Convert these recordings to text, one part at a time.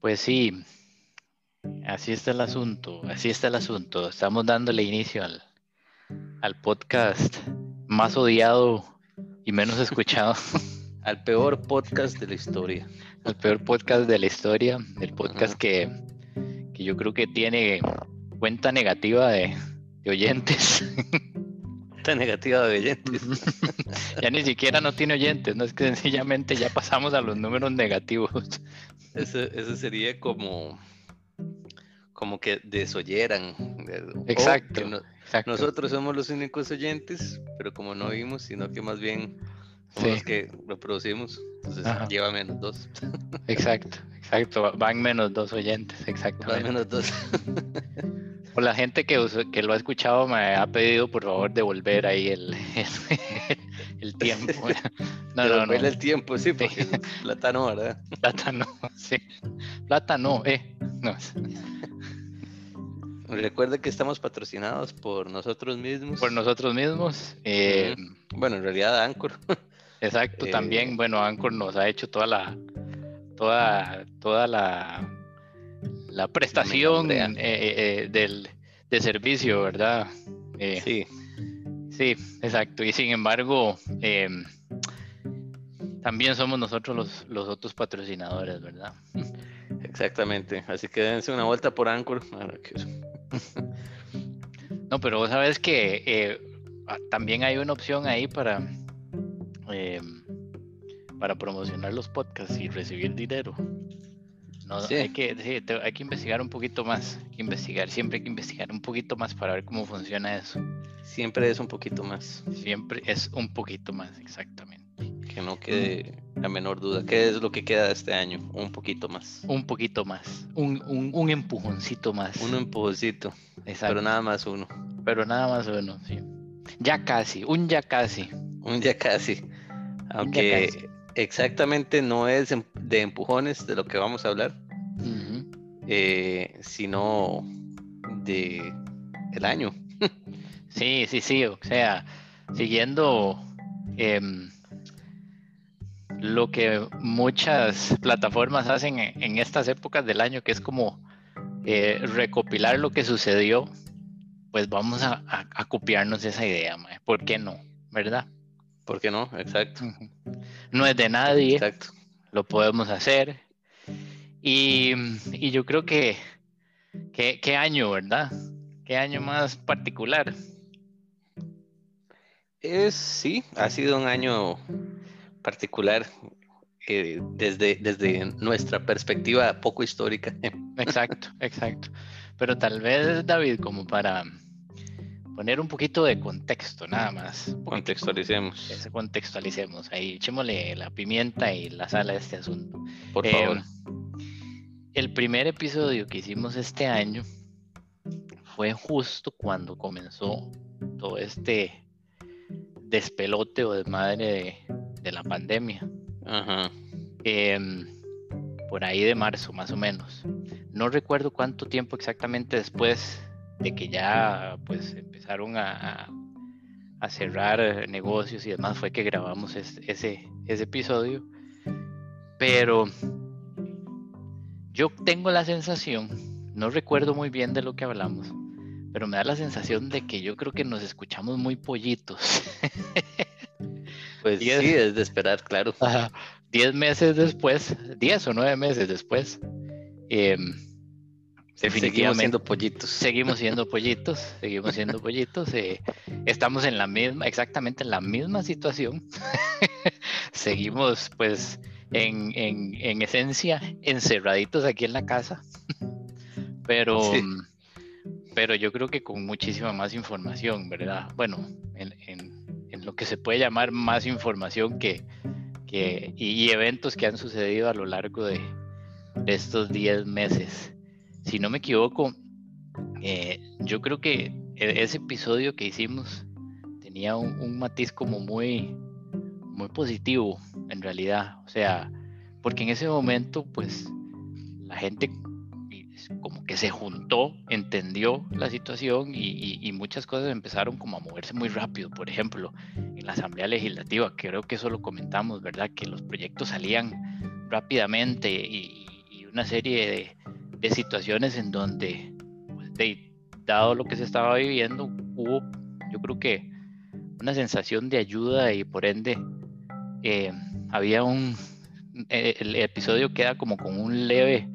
Pues sí, así está el asunto, así está el asunto. Estamos dándole inicio al, al podcast más odiado y menos escuchado. Al peor podcast de la historia. Al peor podcast de la historia, el podcast que, que, yo creo que tiene cuenta negativa de, de oyentes. Cuenta negativa de oyentes. ya ni siquiera no tiene oyentes, no es que sencillamente ya pasamos a los números negativos. Eso, eso sería como como que desoyeran. Exacto, Nosotros somos los únicos oyentes, pero como no oímos, sino que más bien somos los que reproducimos, entonces lleva menos dos. Exacto, exacto, van menos dos oyentes, exacto. Van menos dos. O la gente que, que lo ha escuchado me ha pedido por favor devolver ahí el, el, tiempo. No, no, no. el tiempo, sí, porque plátano, ¿verdad? Plátano, sí. Plátano, eh. No. Recuerda que estamos patrocinados por nosotros mismos. Por nosotros mismos. Eh, bueno, en realidad Anchor. Exacto, eh, también, bueno, Anchor nos ha hecho toda la, toda, toda la, la prestación eh, del, de servicio, ¿verdad? sí. Sí, exacto. Y sin embargo, también somos nosotros los, los otros patrocinadores, ¿verdad? Exactamente. Así que dense una vuelta por Anchor. No, pero vos sabes que eh, ah, también hay una opción ahí para, em, para promocionar los podcasts y recibir dinero. No, hay, que, hay que investigar un poquito más, investigar, siempre hay que investigar un poquito más para ver cómo funciona eso. Siempre es un poquito más. Siempre es un poquito más, exactamente. Que no quede la menor duda. ¿Qué es lo que queda este año? Un poquito más. Un poquito más. Un, un, empujoncito más. Un empujoncito. Pero nada más uno. Pero nada más uno, sí. Ya casi, un ya casi. Un ya casi. Aunque exactamente no es em, de empujones de lo que vamos a hablar, eh, sino de el año. sí, sí, sí. O sea, siguiendo. Em, lo que muchas plataformas hacen en, estas épocas del año, que es como eh, recopilar lo que sucedió, pues vamos a, copiarnos esa idea, ¿por qué no? ¿Verdad? ¿Por qué no? Exacto. No es de nadie, Exacto. lo podemos hacer. Y, yo creo que, qué año, ¿verdad? ¿Qué año más particular? Es, sí, ha sido un año particular eh, desde, desde nuestra perspectiva poco histórica. Exacto, exacto. Pero tal vez, David, como para poner un poquito de contexto, nada más. Contextualicemos. Contextualicemos. Ahí echémosle la pimienta y la sal a este asunto. Por favor. Eh, el primer episodio que hicimos este año fue justo cuando comenzó todo este despelote o desmadre de, de la pandemia. Em, por ahí de marzo, más o menos. No recuerdo cuánto tiempo exactamente después de que ya pues empezaron a, a, cerrar negocios y demás fue que grabamos ese, ese episodio. Pero yo tengo la sensación, no recuerdo muy bien de lo que hablamos, pero me da la sensación de que yo creo que nos escuchamos muy pollitos. Pues sí, es de esperar, claro. Diez meses después, diez o nueve meses después, em, Seguimos siendo pollitos. Seguimos siendo pollitos, seguimos siendo pollitos. Eh, estamos en la misma, exactamente en la misma situación. seguimos, pues, en, en, esencia, encerraditos aquí en la casa. pero, pero yo creo que con muchísima más información, ¿verdad? Bueno, en, lo que se puede llamar más información que, y, eventos que han sucedido a lo largo de, estos 10 meses. Si no me equivoco, eh, yo creo que e, ese episodio que hicimos tenía un, matiz como muy, muy positivo en realidad. O sea, porque en ese momento, pues, la gente como que se juntó, entendió la situación y, muchas cosas empezaron como a moverse muy rápido. Por ejemplo, en la Asamblea Legislativa, creo que eso lo comentamos, ¿verdad? Que los proyectos salían rápidamente y, una serie de, situaciones en donde, pues, dado lo que se estaba viviendo, hubo, yo creo que, una sensación de ayuda y por ende eh, había un, eh, el episodio queda como con un leve,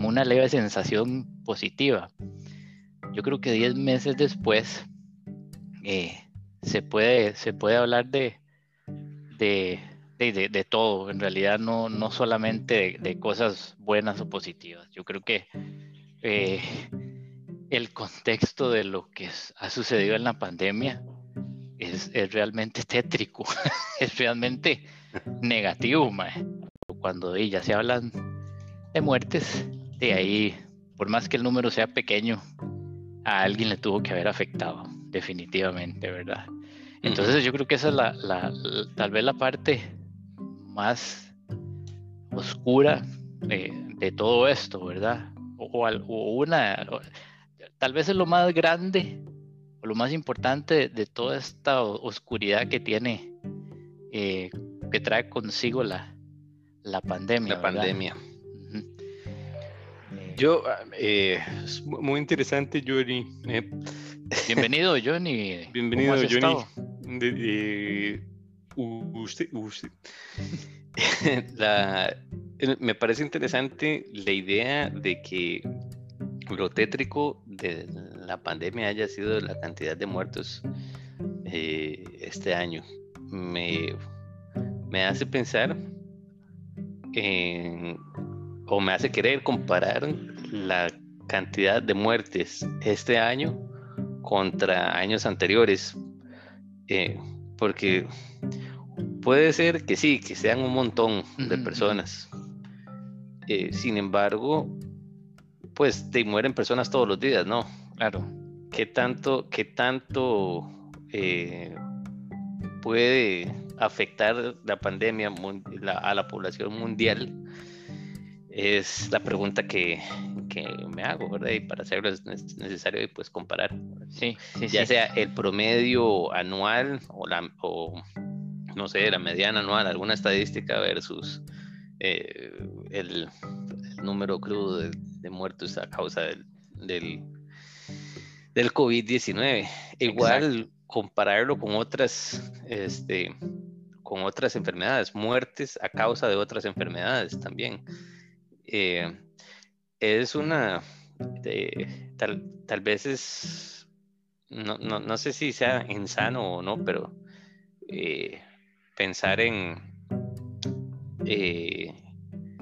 como una leve sensación positiva. Yo creo que 10 meses después eh, se, puede, se puede hablar de, de, de, todo, en realidad no, no solamente de, cosas buenas o positivas. Yo creo que eh, el contexto de lo que ha sucedido en la pandemia es, es realmente tétrico, es realmente negativo, cuando ya se hablan de muertes, de ahí, por más que el número sea pequeño, a alguien le tuvo que haber afectado, definitivamente, ¿verdad? Entonces yo creo que esa es la, tal vez la parte más oscura de, todo esto, ¿verdad? O, una, tal vez es lo más grande o lo más importante de, toda esta oscuridad que tiene, eh, que trae consigo la, la pandemia. La pandemia. Yo, ah, eh, es muy interesante, Johnny. Eh. Bienvenido, Johnny. Bienvenido, Johnny. De, usted, usted. me parece interesante la idea de que lo tétrico de la pandemia haya sido la cantidad de muertos eh, este año. Me, me hace pensar o me hace querer comparar la cantidad de muertes este año contra años anteriores. Eh, porque puede ser que sí, que sean un montón de personas. Eh, sin embargo, pues te mueren personas todos los días, ¿no? Claro. ¿Qué tanto, qué tanto eh, puede afectar la pandemia a la población mundial? Es la pregunta que, me hago, ¿verdad? Y para hacerlo es necesario pues comparar. Sí, sí ya sea el promedio anual o, la, o no sé, la mediana anual, alguna estadística versus eh, el, número crudo de, muertos a causa del, del, del COVID-19. Igual compararlo con otras, este, con otras enfermedades, muertes a causa de otras enfermedades también. Eh, es una, tal, tal, vez es, no, no, no, sé si sea insano o no, pero eh, pensar en eh,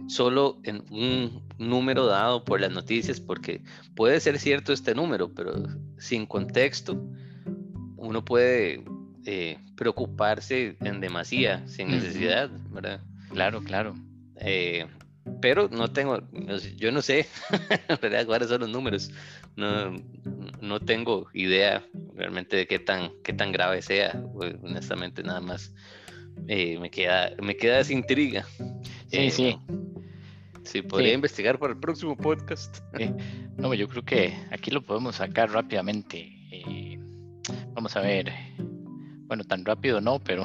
solo en un número dado por las noticias, porque puede ser cierto este número, pero sin contexto, uno puede preocuparse en demasía, sin necesidad, ¿verdad? Claro, claro pero no tengo, yo no sé cuáles son los números. No, no tengo idea realmente de qué tan, qué tan grave sea. Honestamente, nada más eh, me, queda, me queda esa intriga. Sí, eh, sí. Sí, podría investigar para el próximo podcast. No, yo creo que aquí lo podemos sacar rápidamente. Eh, vamos a ver. Bueno, tan rápido no, pero,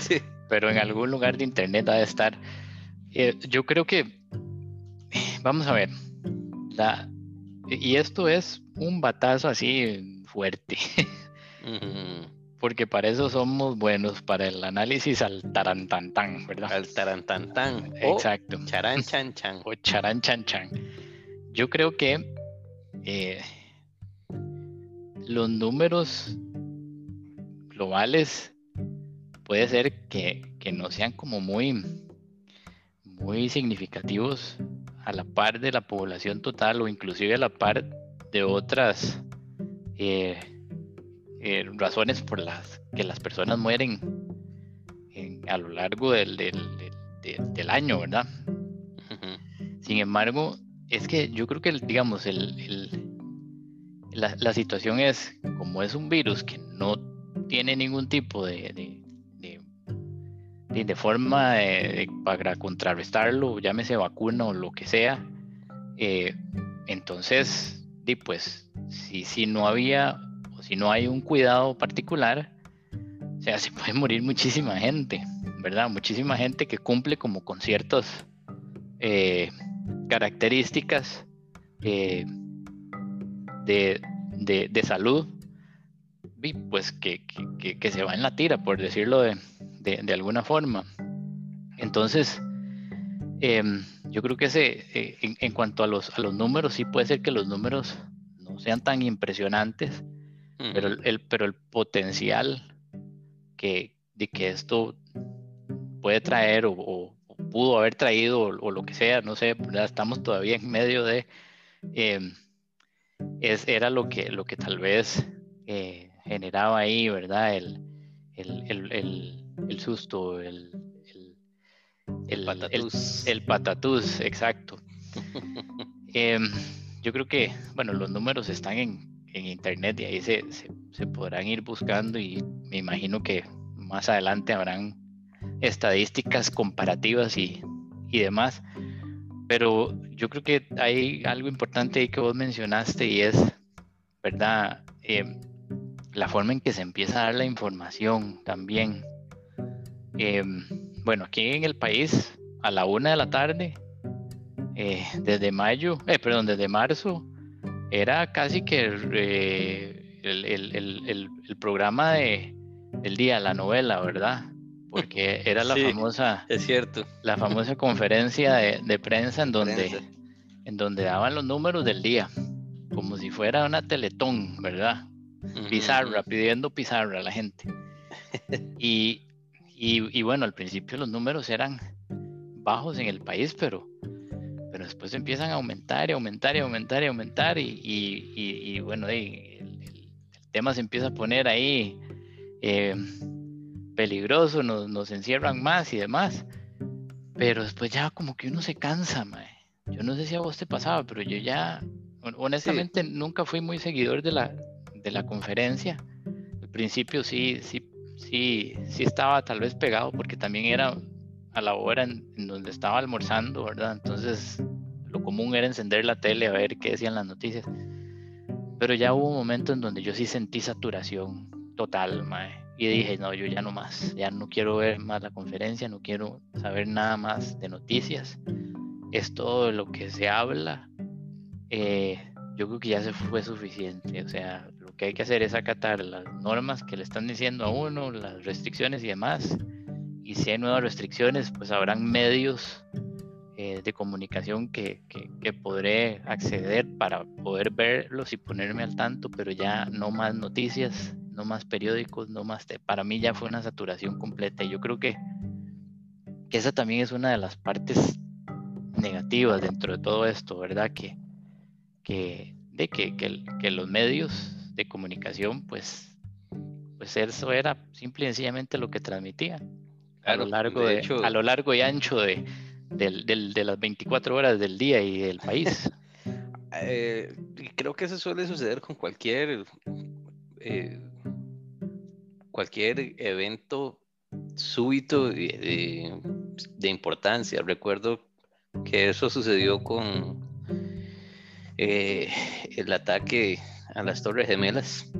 sí. pero en algún lugar de internet ha de estar eh, yo creo que, vamos a ver, la, y esto es un batazo así fuerte, porque para eso somos buenos, para el análisis al tarantantán, ¿verdad? Al tarantantán. Exacto. Charan chan chan. O charan chan chan. Yo creo que eh, los números globales puede ser que, que no sean como muy muy significativos a la par de la población total o inclusive a la par de otras eh, eh, razones por las que las personas mueren a lo largo del, del, año, ¿verdad? Sin embargo, es que yo creo que, digamos, el, la, la, situación es, como es un virus que no tiene ningún tipo de, de, forma para contrarrestarlo, llámese vacuna o lo que sea. Eh, entonces, pues, si, si no había o si no hay un cuidado particular, o sea, se puede morir muchísima gente, ¿verdad? Muchísima gente que cumple como con ciertos, eh, características eh, de, de, salud, pues que, que, se va en la tira, por decirlo de, de alguna forma. Entonces, em, yo creo que ese, eh, en, cuanto a los, a los números, sí puede ser que los números no sean tan impresionantes, pero, el, pero el potencial que, de que esto puede traer o, pudo haber traído o, lo que sea, no sé, estamos todavía en medio de, em, es, era lo que, lo que tal vez eh, generaba ahí, ¿verdad? El, el susto, el, el, patatús. El, patatús, exacto. Em, yo creo que, bueno, los números están en, internet y ahí se, se, podrán ir buscando y me imagino que más adelante habrán estadísticas comparativas y, y demás. Pero yo creo que hay algo importante ahí que vos mencionaste y es, ¿verdad? Em, la forma en que se empieza a dar la información también. Eh, bueno, aquí en el país, a la una de la tarde, eh, desde mayo, eh, perdón, desde marzo, era casi que eh, el, programa de, del día, la novela, ¿verdad? Porque era la famosa. Es cierto. La famosa conferencia de, prensa en donde, en donde daban los números del día, como si fuera una teletón, ¿verdad? Pizarra, pidiendo pizarra a la gente. Y, y, bueno, al principio los números eran bajos en el país, pero, pero después empiezan a aumentar y aumentar y aumentar y aumentar y, y bueno, el, tema se empieza a poner ahí eh, peligroso, nos, nos, encierran más y demás, pero después ya como que uno se cansa, mae. Yo no sé si a vos te pasaba, pero yo ya, honestamente, nunca fui muy seguidor de la, de la conferencia. Al principio sí, sí sí, sí estaba tal vez pegado porque también era a la hora en, donde estaba almorzando, ¿verdad? Entonces lo común era encender la tele a ver qué decían las noticias. Pero ya hubo un momento en donde yo sí sentí saturación total, mae. Y dije, no, yo ya no más, ya no quiero ver más la conferencia, no quiero saber nada más de noticias. Es todo lo que se habla. Eh, yo creo que ya se fue suficiente. O sea, que hay que hacer es acatar las normas que le están diciendo a uno, las restricciones y demás. Y si hay nuevas restricciones, pues habrán medios eh, de comunicación que, que, podré acceder para poder verlos y ponerme al tanto, pero ya no más noticias, no más periódicos, no más... Para mí ya fue una saturación completa y yo creo que, que esa también es una de las partes negativas dentro de todo esto, ¿verdad? Que, que, de que, que, que los medios de comunicación, pues, pues eso era simple y sencillamente lo que transmitía. a, lo largo de, a lo largo y ancho de, de las 24 horas del día y del país. eh, creo que eso suele suceder con cualquier, eh, cualquier evento súbito de, de, importancia. Recuerdo que eso sucedió con eh, el ataque a las Torres Gemelas.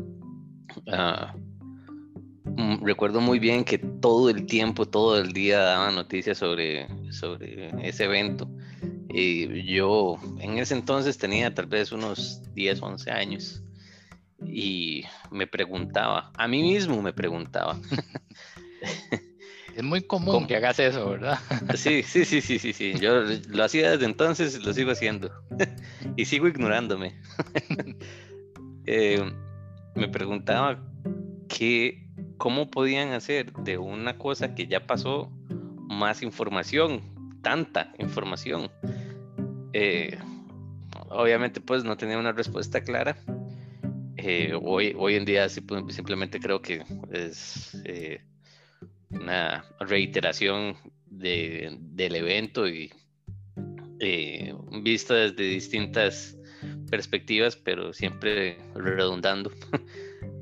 Mm, recuerdo muy bien que todo el tiempo, todo el día daban noticias sobre, sobre ese evento. Y yo en ese entonces tenía tal vez unos 10, 11 años y me preguntaba, a mí mismo me preguntaba. Es muy común que hagas eso, ¿verdad? Sí, sí, sí, sí, sí, sí. Yo lo hacía desde entonces lo sigo haciendo. y sigo ignorándome. Eh, me preguntaba que, cómo podían hacer de una cosa que ya pasó más información, tanta información. Eh, obviamente pues no tenía una respuesta clara. Eh, hoy, hoy en día simplemente creo que es una reiteración del evento y vista desde distintas perspectivas, pero siempre redundando.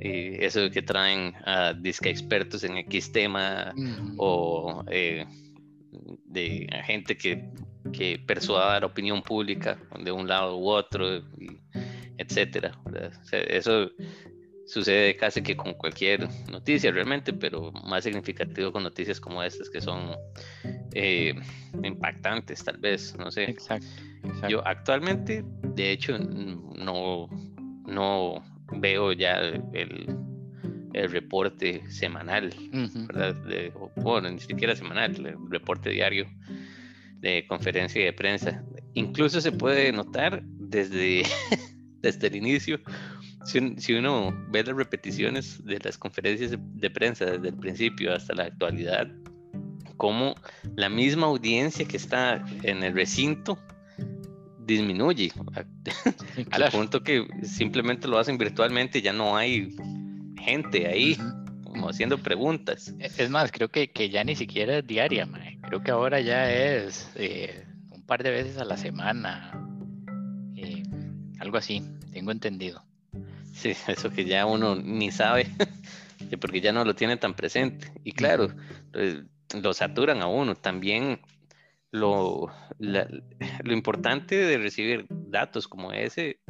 y eso que traen a disque expertos en X tema o eh, de gente que, que persuada la opinión pública de un lado u otro, etcétera. eso sucede casi que con cualquier noticia realmente, pero más significativo con noticias como estas que son eh, impactantes tal vez, no sé. Exacto, Yo actualmente, de hecho, no, no veo ya el, el reporte semanal, ¿verdad? bueno, ni siquiera semanal, el reporte diario de conferencia y de prensa. Incluso se puede notar desde, desde el inicio si, uno ve las repeticiones de las conferencias de, prensa desde el principio hasta la actualidad, como la misma audiencia que está en el recinto disminuye al punto que simplemente lo hacen virtualmente, ya no hay gente ahí como haciendo preguntas. E, es más, creo que, que ya ni siquiera es diaria, creo que ahora ya es eh, un par de veces a la semana, eh, algo así, tengo entendido. Sí, eso que ya uno ni sabe, porque ya no lo tiene tan presente. Y claro, pues, lo saturan a uno. También lo, lo importante de recibir datos como ese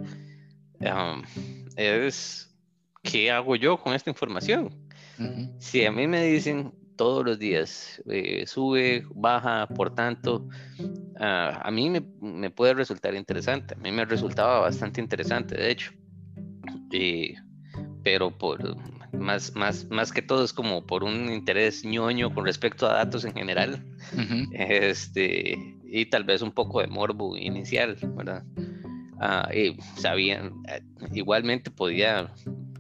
es qué hago yo con esta información. Si a mí me dicen todos los días, eh, sube, baja, por tanto, ah, a mí me, me, puede resultar interesante. A mí me resultaba bastante interesante, de hecho. Eh, pero por más, más, más que todo es como por un interés ñoño con respecto a datos en general. este, y tal vez un poco de morbo inicial, ¿verdad? Ah, y sabían, eh, igualmente podía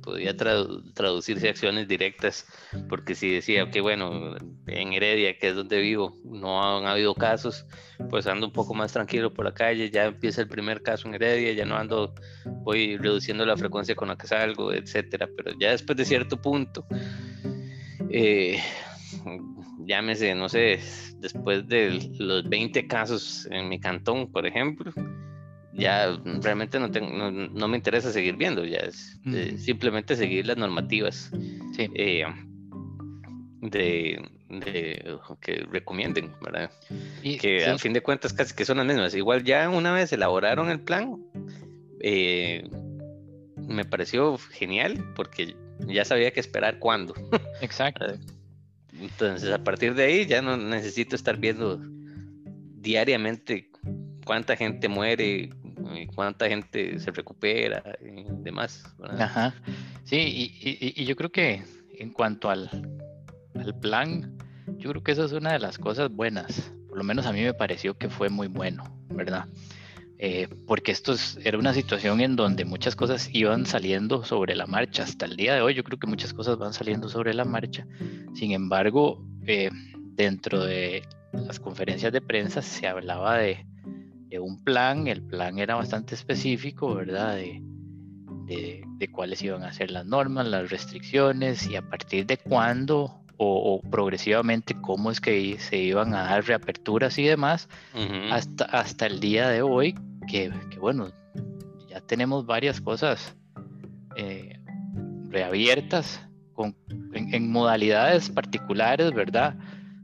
podía traducirse acciones directas, porque si decía, que bueno, en Heredia, que es donde vivo, no han habido casos, pues ando un poco más tranquilo por la calle, ya empieza el primer caso en Heredia, ya no ando, voy reduciendo la frecuencia con la que salgo, etcétera, pero ya después de cierto punto, eh, llámese, no sé, después de los 20 casos en mi cantón, por ejemplo, ya realmente no, tengo, no, me interesa seguir viendo, ya es eh, simplemente seguir las normativas eh, de, que recomienden, ¿verdad? que a fin de cuentas casi que son las mismas. Igual ya una vez elaboraron el plan, eh, me pareció genial porque ya sabía que esperar cuándo. Exacto. Entonces a partir de ahí ya no necesito estar viendo diariamente cuánta gente muere, cuánta gente se recupera y demás. Ajá. Sí, y, yo creo que en cuanto al, al plan, yo creo que eso es una de las cosas buenas. Por lo menos a mí me pareció que fue muy bueno, ¿verdad? Eh, porque esto era una situación en donde muchas cosas iban saliendo sobre la marcha. Hasta el día de hoy yo creo que muchas cosas van saliendo sobre la marcha. Sin embargo, eh, dentro de las conferencias de prensa se hablaba de, un plan, el plan era bastante específico, ¿verdad? De, de, cuáles iban a ser las normas, las restricciones y a partir de cuándo o, progresivamente cómo es que se iban a dar reaperturas y demás, hasta, hasta el día de hoy, que, bueno, ya tenemos varias cosas eh, reabiertas con, en, en, modalidades particulares, ¿verdad?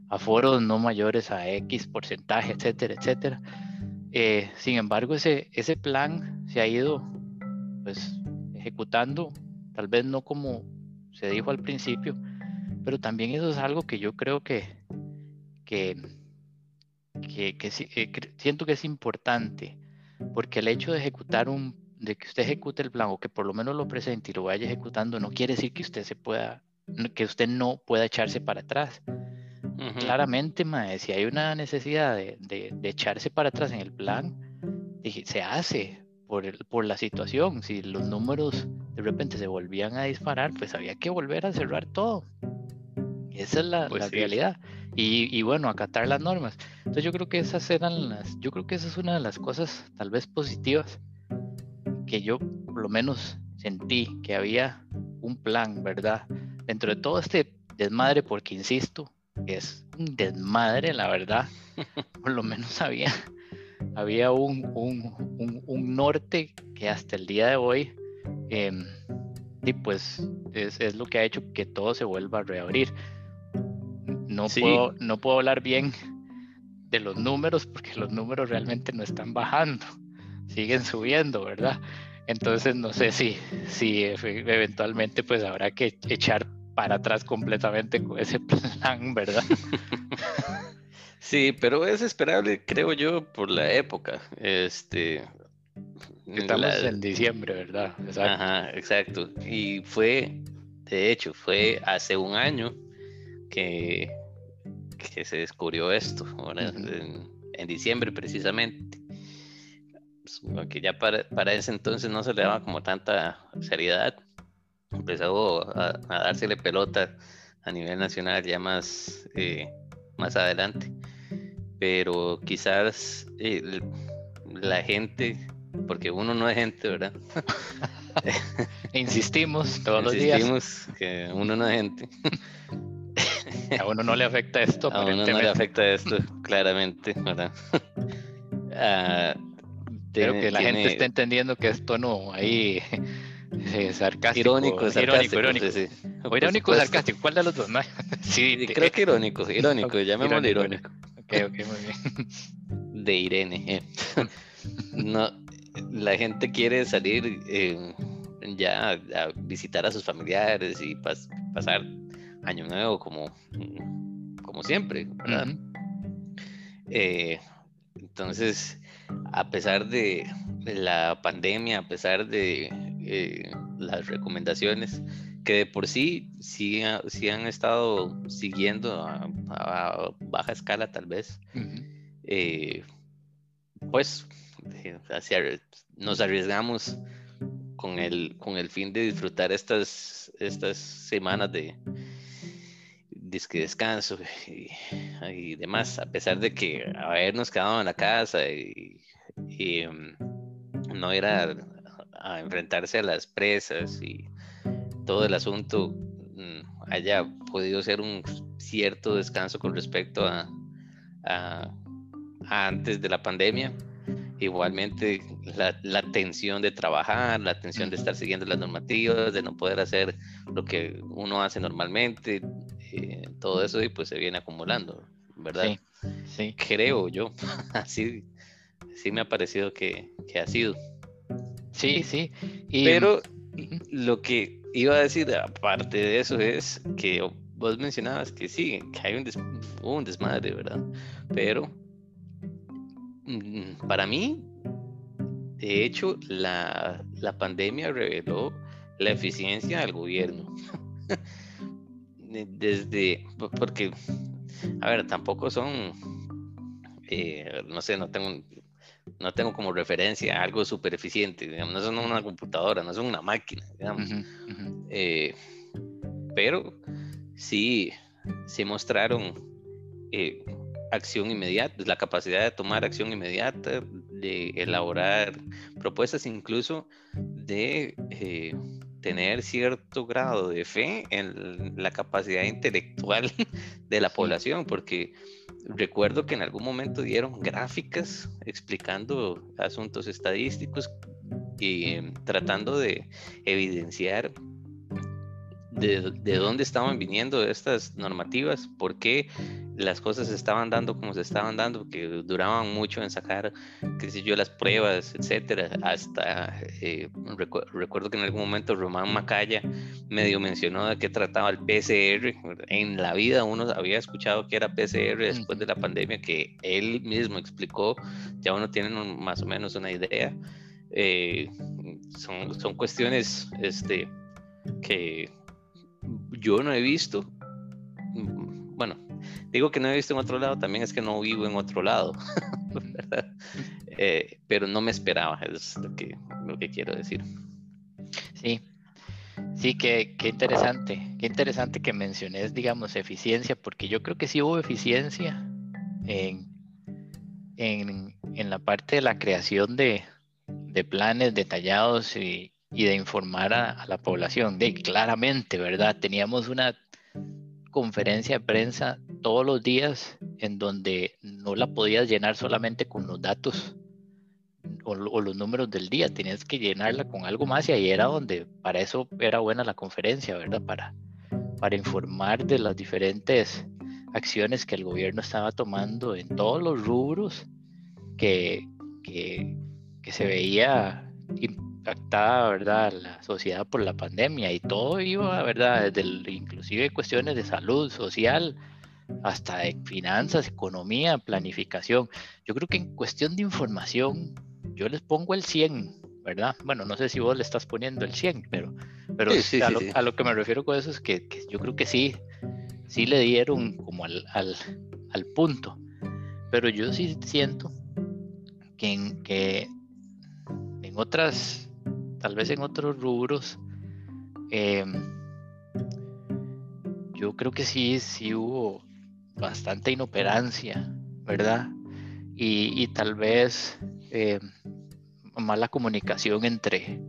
A foros no mayores a X porcentaje, etcétera, etcétera. Eh, sin embargo, ese, ese plan se ha ido pues, ejecutando, tal vez no como se dijo al principio, pero también eso es algo que yo creo que, que, que, eh, siento que es importante, porque el hecho de ejecutar un, de que usted ejecute el plan o que por lo menos lo presente y lo vaya ejecutando, no quiere decir que usted se pueda, que usted no pueda echarse para atrás. Claramente, mae, si hay una necesidad de, de, echarse para atrás en el plan, se hace por, el, por la situación. Si los números de repente se volvían a disparar, pues había que volver a cerrar todo. Esa es la, pues realidad. Y, y, bueno, acatar las normas. Entonces yo creo que esas eran las, yo creo que esa es una de las cosas tal vez positivas que yo por lo menos sentí que había un plan, ¿verdad? Dentro de todo este desmadre, porque insisto, es un desmadre, la verdad. Por lo menos había, había un, un, norte que hasta el día de hoy, em, y pues es, lo que ha hecho que todo se vuelva a reabrir. No, puedo, no puedo hablar bien de los números porque los números realmente no están bajando, siguen subiendo, ¿verdad? Entonces no sé si, si eventualmente pues habrá que echar para atrás completamente con ese plan, ¿verdad? Sí, pero es esperable, creo yo, por la época. Este, Estamos en diciembre, ¿verdad? Exacto. Ajá, exacto. Y fue, de hecho, fue hace un año que, que se descubrió esto, en, diciembre precisamente. Aunque pues, ya para, para, ese entonces no se le daba como tanta seriedad, empezó a, a dársele pelota a nivel nacional ya más, eh, más adelante. Pero quizás la gente porque uno no es gente, ¿verdad? Insistimos todos los días. Insistimos que uno no es gente. A uno no le afecta esto. A uno no le afecta esto, claramente, ¿verdad? Ah, Creo que la gente está entendiendo que es tono ahí eh, sarcástico. Irónico, sarcástico. Irónico, Sí, O irónico, sarcástico. ¿Cuál de los dos? sí, creo que irónico, irónico, llamémoslo irónico. irónico. Ok, ok, muy bien. De Irene. Eh. No, la gente quiere salir eh, ya a visitar a sus familiares y pasar año nuevo como, como siempre, eh, entonces, a pesar de, la pandemia, a pesar de eh, las recomendaciones que de por sí sí, han estado siguiendo a, baja escala tal vez, pues nos arriesgamos con el, con el fin de disfrutar estas, estas semanas de descanso y, demás, a pesar de que habernos quedado en la casa y, mm, no era a, enfrentarse a las presas y todo el asunto mm, haya podido ser un cierto descanso con respecto a antes de la pandemia Igualmente, la, tensión de trabajar, la tensión de estar siguiendo las normativas, de no poder hacer lo que uno hace normalmente, eh, todo eso y pues se viene acumulando, ¿verdad? Sí, Creo yo, así, sí me ha parecido que, ha sido. Sí, sí. Pero lo que iba a decir aparte de eso es que vos mencionabas que sí, que hay un, un desmadre, ¿verdad? Pero Mm, para mí, de hecho, la, pandemia reveló la eficiencia del gobierno. Desde, porque, a ver, tampoco son, eh, no sé, no tengo, no tengo como referencia algo súper eficiente, no son una computadora, no son una máquina, digamos. Eh, pero sí, sí mostraron eh, acción inmediata, la capacidad de tomar acción inmediata, de elaborar propuestas, incluso de eh, tener cierto grado de fe en la capacidad intelectual de la población, porque recuerdo que en algún momento dieron gráficas explicando asuntos estadísticos y em, tratando de evidenciar de, de, dónde estaban viniendo estas normativas, por qué las cosas se estaban dando como se estaban dando, que duraban mucho en sacar, qué sé yo, las pruebas, etcétera. Hasta eh, recuerdo que en algún momento Román Macaya medio mencionó de qué trataba el PCR. En la vida uno había escuchado que era PCR después de la pandemia, que él mismo explicó, ya uno tiene más o menos una idea. Eh, son, son cuestiones este, que yo no he visto. Bueno, digo que no he visto en otro lado, también es que no vivo en otro lado, eh, pero no me esperaba, es lo que, lo que quiero decir. Sí, sí, qué, qué interesante, qué interesante que menciones, digamos, eficiencia, porque yo creo que sí hubo eficiencia en, en, en la parte de la creación de, de planes detallados y, y de informar a, la población. De claramente, ¿verdad? Teníamos una conferencia de prensa todos los días en donde no la podías llenar solamente con los datos o, los números del día, tenías que llenarla con algo más y ahí era donde para eso era buena la conferencia, ¿verdad? Para, para informar de las diferentes acciones que el gobierno estaba tomando en todos los rubros que, que, que se veía impactada, ¿verdad? La sociedad por la pandemia y todo iba, ¿verdad? Desde inclusive cuestiones de salud social hasta de finanzas, economía, planificación. Yo creo que en cuestión de información, yo les pongo el 100, ¿verdad? Bueno, no sé si vos le estás poniendo el 100, pero, pero a, lo, que me refiero con eso es que, yo creo que sí, sí le dieron como al, al, al punto. Pero yo sí siento que en, que en otras, tal vez en otros rubros, em, yo creo que sí, sí hubo bastante inoperancia, ¿verdad? Y, tal vez em, mala comunicación entre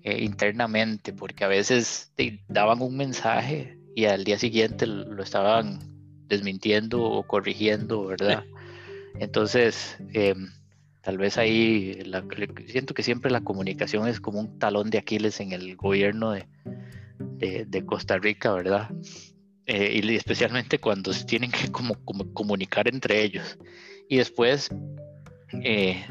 eh, internamente, porque a veces te daban un mensaje y al día siguiente lo estaban desmintiendo o corrigiendo, ¿verdad? Entonces, em, tal vez ahí siento que siempre la comunicación es como un talón de Aquiles en el gobierno de, de, Costa Rica, ¿verdad? Eh, y especialmente cuando se tienen que como, comunicar entre ellos. Y después, eh,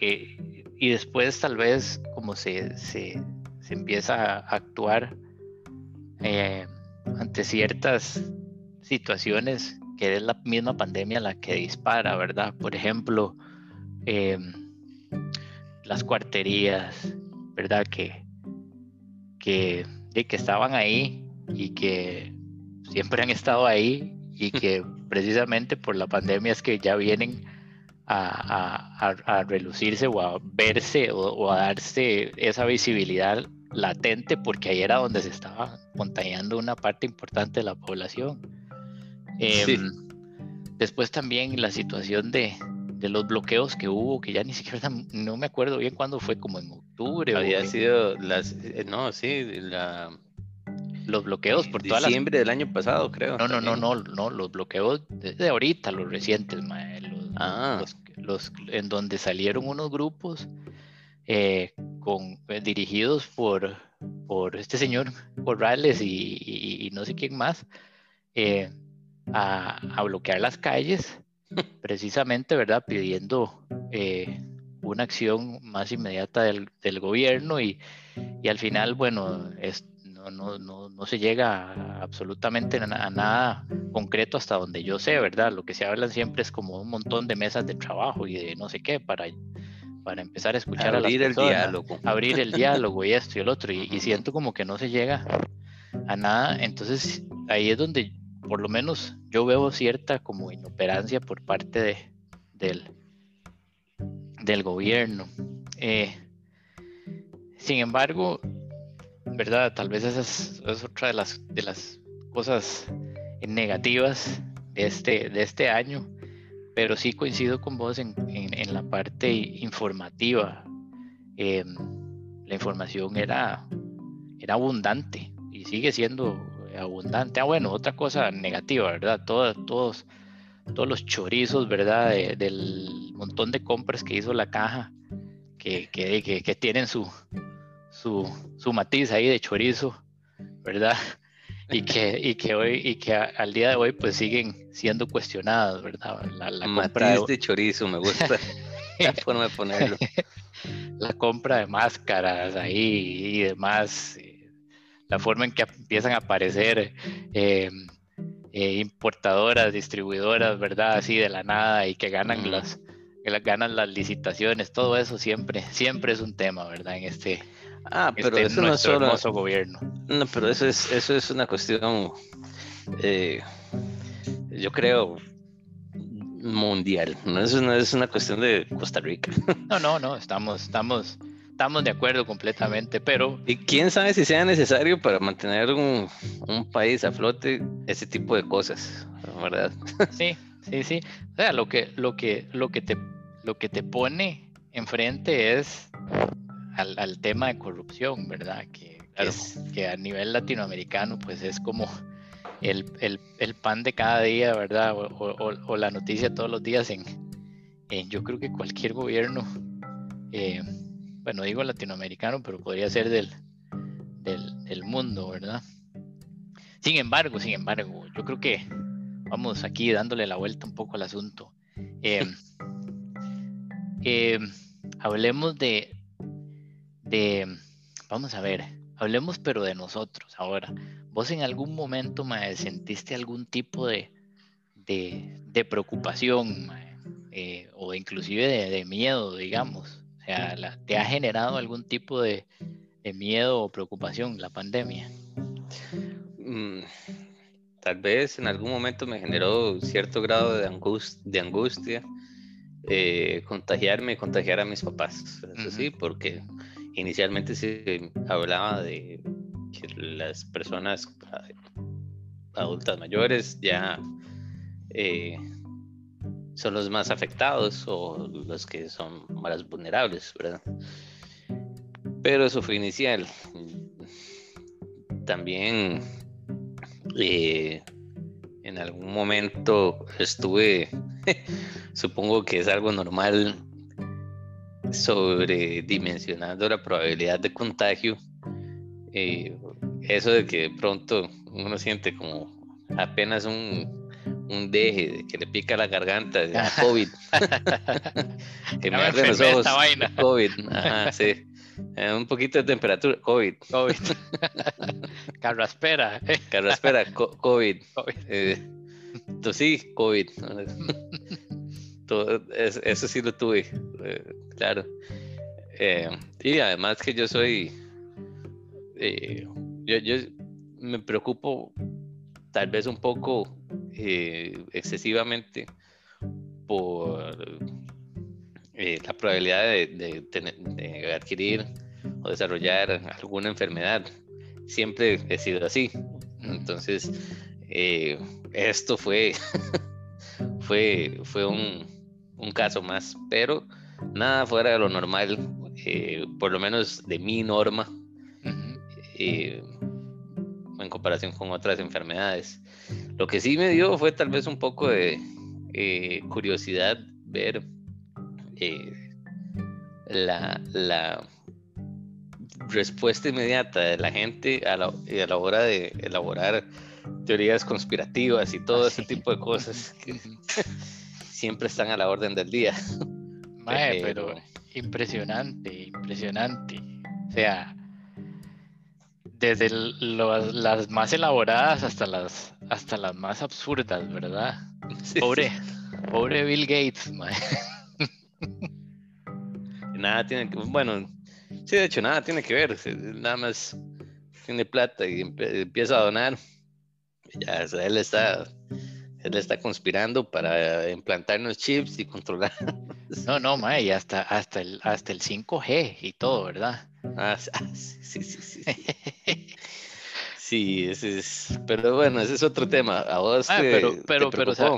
eh, y después tal vez como se, se, se empieza a actuar ante ciertas situaciones que es la misma pandemia la que dispara, ¿verdad? Por ejemplo, Em, las cuarterías, ¿verdad? Que, que, que estaban ahí y que siempre han estado ahí y que precisamente por la pandemia es que ya vienen a, relucirse o a verse o, a darse esa visibilidad latente porque ahí era donde se estaba contagiando una parte importante de la población. Em, después también la situación de, de los bloqueos que hubo, que ya ni siquiera no me acuerdo bien cuándo fue, como en octubre. Había sido las, eh, no, sí, la... Los bloqueos por toda la... Diciembre del año pasado, creo. No, no, no, no, no, los bloqueos desde ahorita, los recientes, los, ah. los, en donde salieron unos grupos eh, con, eh, dirigidos por, por este señor Corrales y, y, no sé quién más, a, a bloquear las calles precisamente, ¿verdad? Pidiendo eh, una acción más inmediata del, gobierno y, al final, bueno, es, no, no, no, no, se llega absolutamente a, nada concreto hasta donde yo sé, ¿verdad? Lo que se hablan siempre es como un montón de mesas de trabajo y de no sé qué para, para empezar a escuchar abrir a las personas, el diálogo. abrir el diálogo y esto y el otro y, y siento como que no se llega a nada, entonces ahí es donde por lo menos yo veo cierta como inoperancia por parte de, del, del gobierno. Eh, sin embargo, ¿verdad? Tal vez esa es, otra de las, de las cosas negativas de este, de este año, pero sí coincido con vos en, la parte informativa. Em, la información era, era abundante y sigue siendo abundante. Ah, bueno, otra cosa negativa, ¿verdad? Todos, todos, todos los chorizos, ¿verdad? del montón de compras que hizo la caja, que, que, que, tienen su, su, su, matiz ahí de chorizo, ¿verdad? Y que, y que hoy, y que al día de hoy, pues siguen siendo cuestionadas, ¿verdad? La, la matiz de... chorizo, me gusta la forma de ponerlo. La compra de máscaras ahí y demás la forma en que empiezan a aparecer eh, eh, importadoras, distribuidoras, ¿verdad? Así de la nada y que ganan las que ganan las licitaciones, todo eso siempre, siempre es un tema, ¿verdad? En este, ah, pero este eso no es solo, hermoso gobierno. No, pero eso es, eso es una cuestión, eh, yo creo, mundial. No es, una, es una cuestión de Costa Rica. No, no, no, estamos, estamos estamos de acuerdo completamente, pero... Y quién sabe si sea necesario para mantener un, país a flote ese tipo de cosas, ¿verdad? Sí, sí, sí. O sea, lo que, lo que, lo que, te, lo que te pone enfrente es al, tema de corrupción, ¿verdad? Que, que a nivel latinoamericano pues es como el, pan de cada día, ¿verdad? O, la noticia todos los días en, en yo creo que cualquier gobierno... Eh, bueno, digo latinoamericano, pero podría ser del, del, mundo, ¿verdad? Sin embargo, sin embargo, yo creo que vamos aquí dándole la vuelta un poco al asunto. Em, em, hablemos de, de, vamos a ver, hablemos pero de nosotros ahora. ¿Vos en algún momento, mae, sentiste algún tipo de, de, preocupación eh, o inclusive de, miedo, digamos? O sea, ¿te ha generado algún tipo de, miedo o preocupación la pandemia? Mm, tal vez en algún momento me generó cierto grado de, de angustia eh, contagiarme y contagiar a mis papás. Eso sí, porque inicialmente se hablaba de que las personas adultas mayores ya eh, son los más afectados o los que son más vulnerables, ¿verdad? Pero eso fue inicial. También eh, en algún momento estuve, supongo que es algo normal, sobredimensionando la probabilidad de contagio. Eh, eso de que de pronto uno siente como apenas un, un deje, que le pica la garganta, de COVID. que me arde los ojos. COVID, ajá, sí. Eh, un poquito de temperatura, COVID. COVID. Carraspera. Carraspera, COVID. COVID. Eh, sí, COVID. Todo, eso, sí lo tuve, eh, claro. Eh, y además que yo soy, yo, yo, me preocupo tal vez un poco excesivamente por la probabilidad de, de, adquirir o desarrollar alguna enfermedad. Siempre he sido así. Entonces, esto fue, fue, fue un, un, caso más, pero nada fuera de lo normal, eh, por lo menos de mi norma, eh, en comparación con otras enfermedades. Lo que sí me dio fue tal vez un poco de eh, curiosidad ver la, la respuesta inmediata de la gente a la, a la hora de elaborar teorías conspirativas y todo ese tipo de cosas que siempre están a la orden del día. pero impresionante, impresionante. O sea, desde las más elaboradas hasta las, hasta las más absurdas, ¿verdad? pobre, pobre Bill Gates, Nada tiene que, bueno, sí, de hecho, nada tiene que ver, nada más tiene plata y empieza a donar ya, él está, él está conspirando para implantarnos chips y controlar. No, no, ma, y hasta, hasta, el, hasta el 5G y todo, ¿verdad? Ah, ah sí, sí, sí. Sí, sí ese es, pero bueno, ese es otro tema. A vos ah, pero, pero, pero, o sea,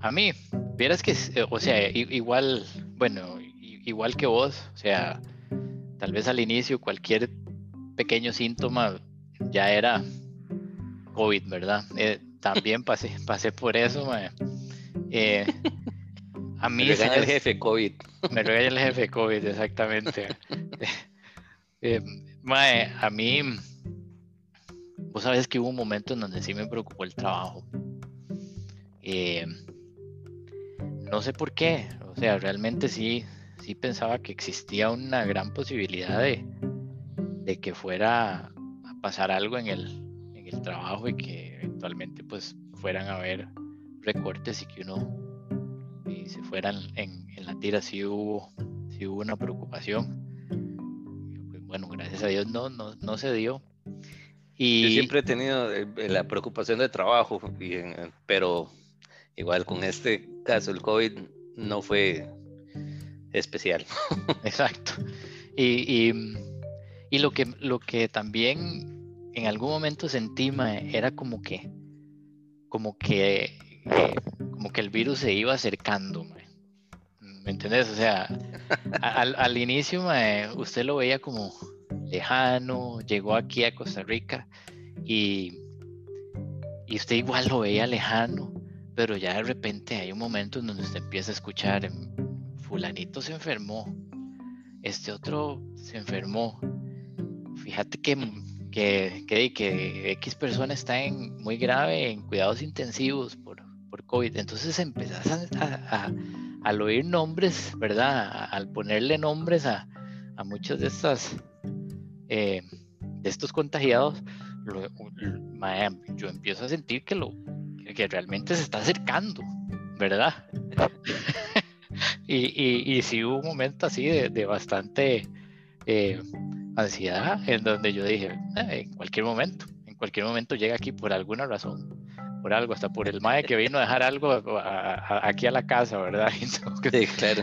a mí, vieras que, o sea, igual, bueno, igual que vos, o sea, tal vez al inicio cualquier pequeño síntoma ya era COVID, ¿verdad? Eh, también pasé, pasé por eso, eh, a mí... Me regaña el jefe COVID. Me regaña el jefe COVID, exactamente. eh, a mí... Vos sabes que hubo un momento en donde sí me preocupó el trabajo. Eh, no sé por qué, o sea, realmente sí, sí pensaba que existía una gran posibilidad de, de que fuera a pasar algo en el, el trabajo y que eventualmente pues fueran a ver recortes y que uno y se fueran en, la tira si hubo, si hubo una preocupación. Pues, bueno, gracias a Dios no, no, no se dio. Y... Yo siempre he tenido eh, la preocupación de trabajo, pero igual con este caso, el COVID no fue especial. Exacto. Y, y, y, lo, que, lo que también en algún momento sentí, era como que, como que, eh, como que el virus se iba acercando, ¿me entendés? O sea, al, inicio, usted lo veía como lejano, llegó aquí a Costa Rica y, y usted igual lo veía lejano, pero ya de repente hay un momento en donde usted empieza a escuchar, fulanito se enfermó, este otro se enfermó. Fíjate que que, que, que X persona está en, muy grave en cuidados intensivos por, por COVID. Entonces empezás a, al oír nombres, ¿verdad? al ponerle nombres a, a muchos de estas eh, de estos contagiados, yo empiezo a sentir que lo que realmente se está acercando, ¿verdad? y, y, sí hubo un momento así de, bastante eh, ansiedad en donde yo dije, eh, en cualquier momento, en cualquier momento llega aquí por alguna razón, por algo, hasta por el mae que vino a dejar algo aquí a la casa, ¿verdad? sí, claro.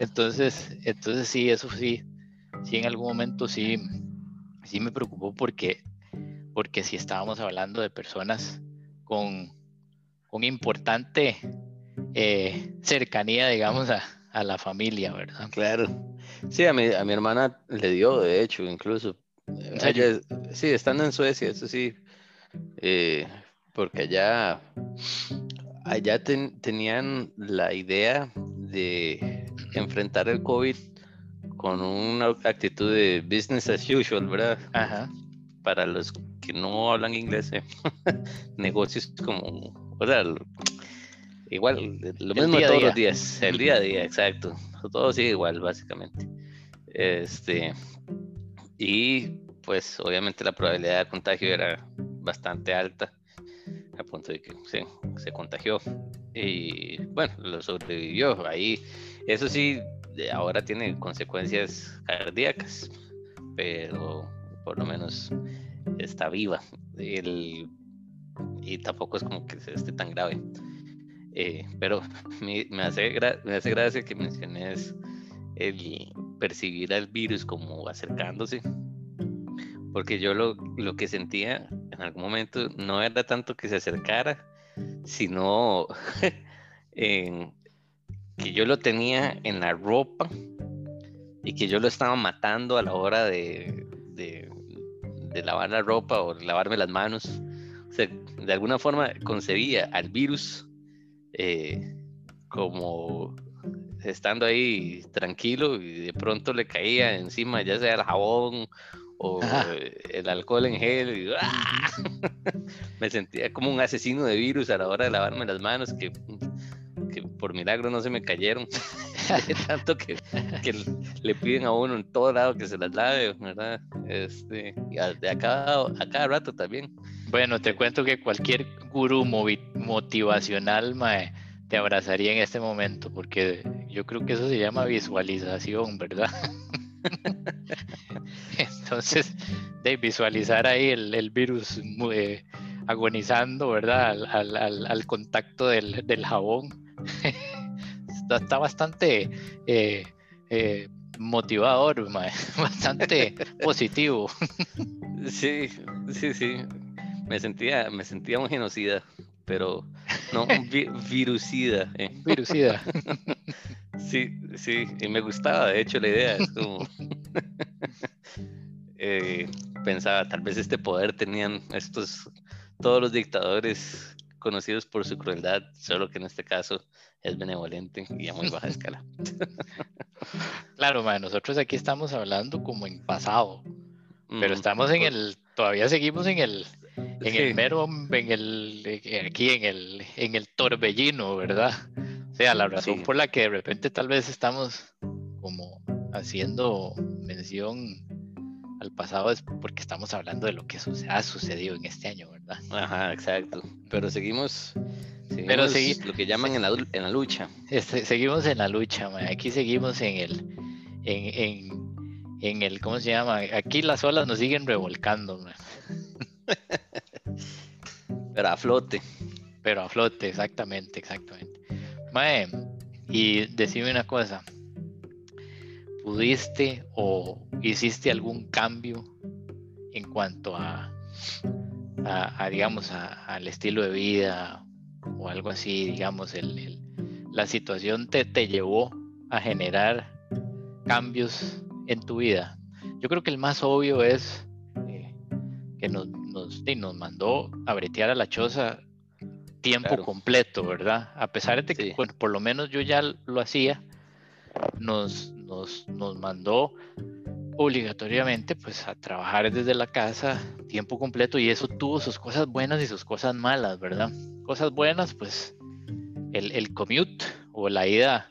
Entonces, entonces sí, eso sí, sí en algún momento sí, sí me preocupó porque, porque sí estábamos hablando de personas con, con importante eh, cercanía, digamos, a, a, la familia, ¿verdad? Claro. Sí, a mi, a mi hermana le dio, de hecho, incluso. sí, estando en Suecia, eso sí. Eh, porque allá, allá tenían la idea de enfrentar el COVID con una actitud de business as usual, ¿verdad? Ajá. Para los que no hablan inglés, ¿eh? negocios como, o sea, igual, lo mismo todos los días, el día a día, exacto. Todo sigue igual, básicamente. Este, y pues obviamente la probabilidad de contagio era bastante alta a punto de que se, se contagió. Y bueno, lo sobrevivió. Ahí, eso sí, ahora tiene consecuencias cardíacas, pero por lo menos está viva. El, y tampoco es como que esté tan grave. Eh, pero me, me, hace me hace gracia que menciones el percibir al virus como acercándose porque yo lo, lo, que sentía en algún momento no era tanto que se acercara, sino que yo lo tenía en la ropa y que yo lo estaba matando a la hora de, de, lavar la ropa o lavarme las manos. O sea, de alguna forma concebía al virus eh, como estando ahí tranquilo y de pronto le caía encima ya sea el jabón o el alcohol en gel. Y, ¡ah! me sentía como un asesino de virus a la hora de lavarme las manos que por milagro no se me cayeron. tanto que, que, le piden a uno en todo lado que se las lave, ¿verdad? Este, y a, de a, cada, a cada rato también. Bueno, te cuento que cualquier gurú motivacional mae, te abrazaría en este momento, porque yo creo que eso se llama visualización, ¿verdad? Entonces, de visualizar ahí el, virus eh, agonizando, ¿verdad? Al, contacto del, jabón. está, bastante eh, eh, motivador, bastante positivo. Sí, sí, sí. Me sentía, me sentía un genocida, pero no, un virucida. Virucida. Sí, sí, y me gustaba, de hecho, la idea. Es como... Eh, pensaba, tal vez este poder tenían estos, todos los dictadores conocidos por su crueldad, solo que en este caso es benevolente y a muy baja escala. Claro, nosotros aquí estamos hablando como en pasado, pero estamos en el, todavía seguimos en el, en el mero, en el, aquí en el, en el torbellino, ¿verdad? O sea, la razón por la que de repente tal vez estamos como haciendo mención al pasado es porque estamos hablando de lo que ha sucedido en este año, ¿verdad? Ajá, exacto. Pero seguimos, Pero lo que llaman en la, en la lucha. Este, seguimos en la lucha, aquí seguimos en el, en, en, el, ¿cómo se llama? Aquí las olas nos siguen revolcando. Pero a flote. Pero a flote, exactamente, exactamente. Mae, y decime una cosa. ¿Pudiste o hiciste algún cambio en cuanto a, a, digamos, al estilo de vida o algo así, digamos, el, la situación te, te llevó a generar cambios en tu vida? Yo creo que el más obvio es eh, que nos, nos, nos, mandó a bretear a la choza tiempo completo, ¿verdad? A pesar de que por lo menos yo ya lo hacía, nos, nos, nos mandó obligatoriamente pues a trabajar desde la casa tiempo completo y eso tuvo sus cosas buenas y sus cosas malas, ¿verdad? Cosas buenas pues el, el commute o la ida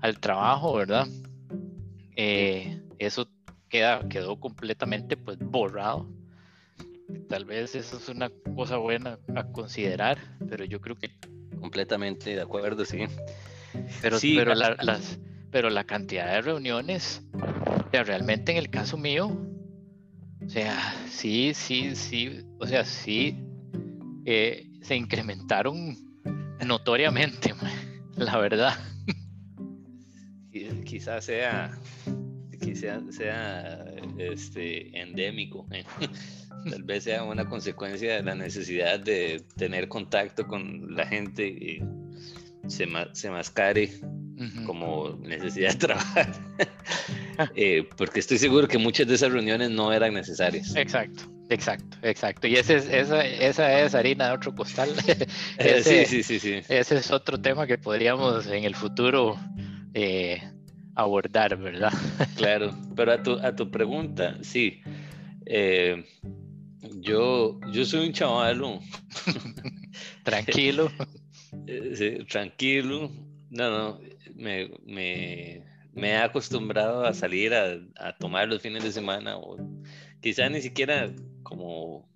al trabajo, ¿verdad? Eh, eso queda, quedó completamente pues borrado. Tal vez eso es una cosa buena a considerar, pero yo creo que... Completamente de acuerdo, sí. Pero, sí, pero, la, las, pero la cantidad de reuniones, realmente en el caso mío, o sea, sí, sí, sí, o sea, sí, eh, se incrementaron notoriamente, la verdad. Quizás sea, quizás sea este, endémico. ¿eh? Tal vez sea una consecuencia de la necesidad de tener contacto con la gente y se, se mascare como necesidad de trabajar. Eh, porque estoy seguro que muchas de esas reuniones no eran necesarias. Exacto. Exacto, exacto. Y ese es, esa, esa es harina de otro costal. sí, sí, sí, sí. Ese es otro tema que podríamos en el futuro eh, abordar, ¿verdad? claro, pero a tu, a tu pregunta, sí. Eh, yo, yo soy un chaval. tranquilo. sí, tranquilo. No, no, me, me, me, he acostumbrado a salir a, a tomar los fines de semana o quizá ni siquiera como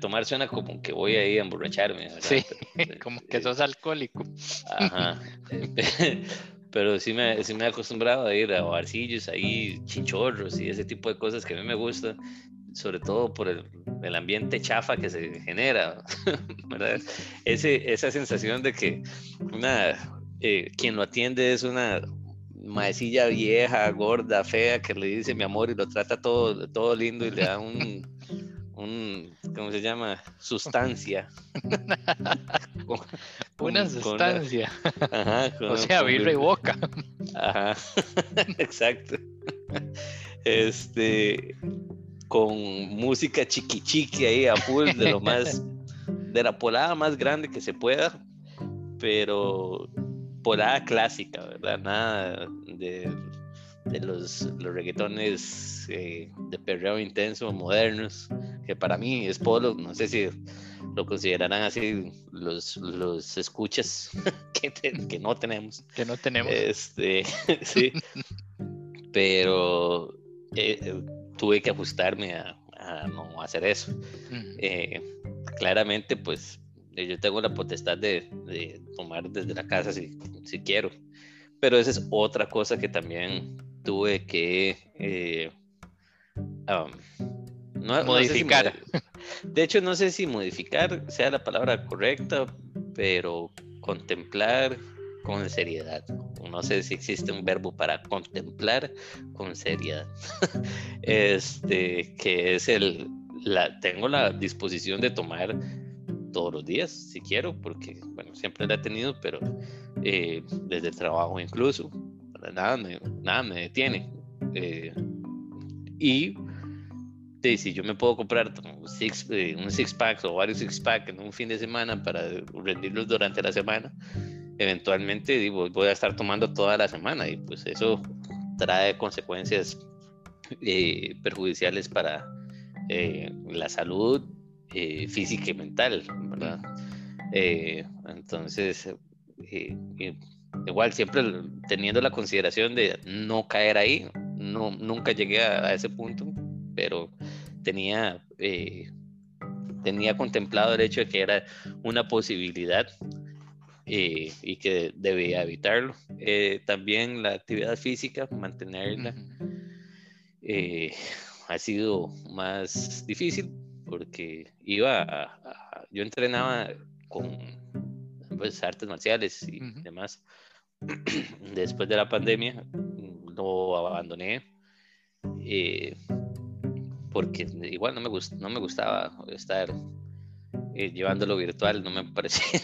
tomar suena como que voy ahí a emborracharme. Sí, como que sos alcohólico. Ajá. Pero sí me, sí me he acostumbrado a ir a barcillos ahí, chinchorros y ese tipo de cosas que a mí me gustan, sobre todo por el, el ambiente chafa que se genera, ¿verdad? Ese, esa sensación de que una, eh, quien lo atiende es una maecilla vieja, gorda, fea, que le dice mi amor y lo trata todo, todo lindo y le da un, un ¿cómo se llama? Sustancia. una sustancia. ajá, o sea, birra y boca. Ajá, exacto. Este, con música chiqui chiqui ahí a full, de lo más, de la polada más grande que se pueda, pero polada clásica, ¿verdad? Nada de, los, los reggaetones eh, de perreo intenso, modernos, que para mí es polo, no sé si lo considerarán así los, los escuchas que, que no tenemos. Que no tenemos. Este, sí. Pero eh, tuve que ajustarme a, no hacer eso. Eh, claramente, pues eh, yo tengo la potestad de, tomar desde la casa si, si, quiero. Pero esa es otra cosa que también tuve que eh, modificar. de hecho, no sé si modificar sea la palabra correcta, pero contemplar con seriedad. No sé si existe un verbo para contemplar con seriedad. este, que es el, la, tengo la disposición de tomar todos los días, si quiero, porque, bueno, siempre la he tenido, pero eh, desde el trabajo incluso, nada me, nada me detiene. Eh, y si yo me puedo comprar six, eh, un six pack o varios six pack en un fin de semana para rendirlos durante la semana, eventualmente digo, voy a estar tomando toda la semana y pues eso trae consecuencias perjudiciales para la salud eh, física y mental, ¿verdad? Eh, entonces, eh, igual siempre teniendo la consideración de no caer ahí, no, nunca llegué a, ese punto, pero tenía, tenía contemplado el hecho de que era una posibilidad y que debía evitarlo. también la actividad física, mantenerla, ha sido más difícil porque iba a, yo entrenaba con pues, artes marciales y demás. Después de la pandemia lo abandoné eh, porque igual no me, no me gustaba estar eh, llevándolo virtual, no me parecía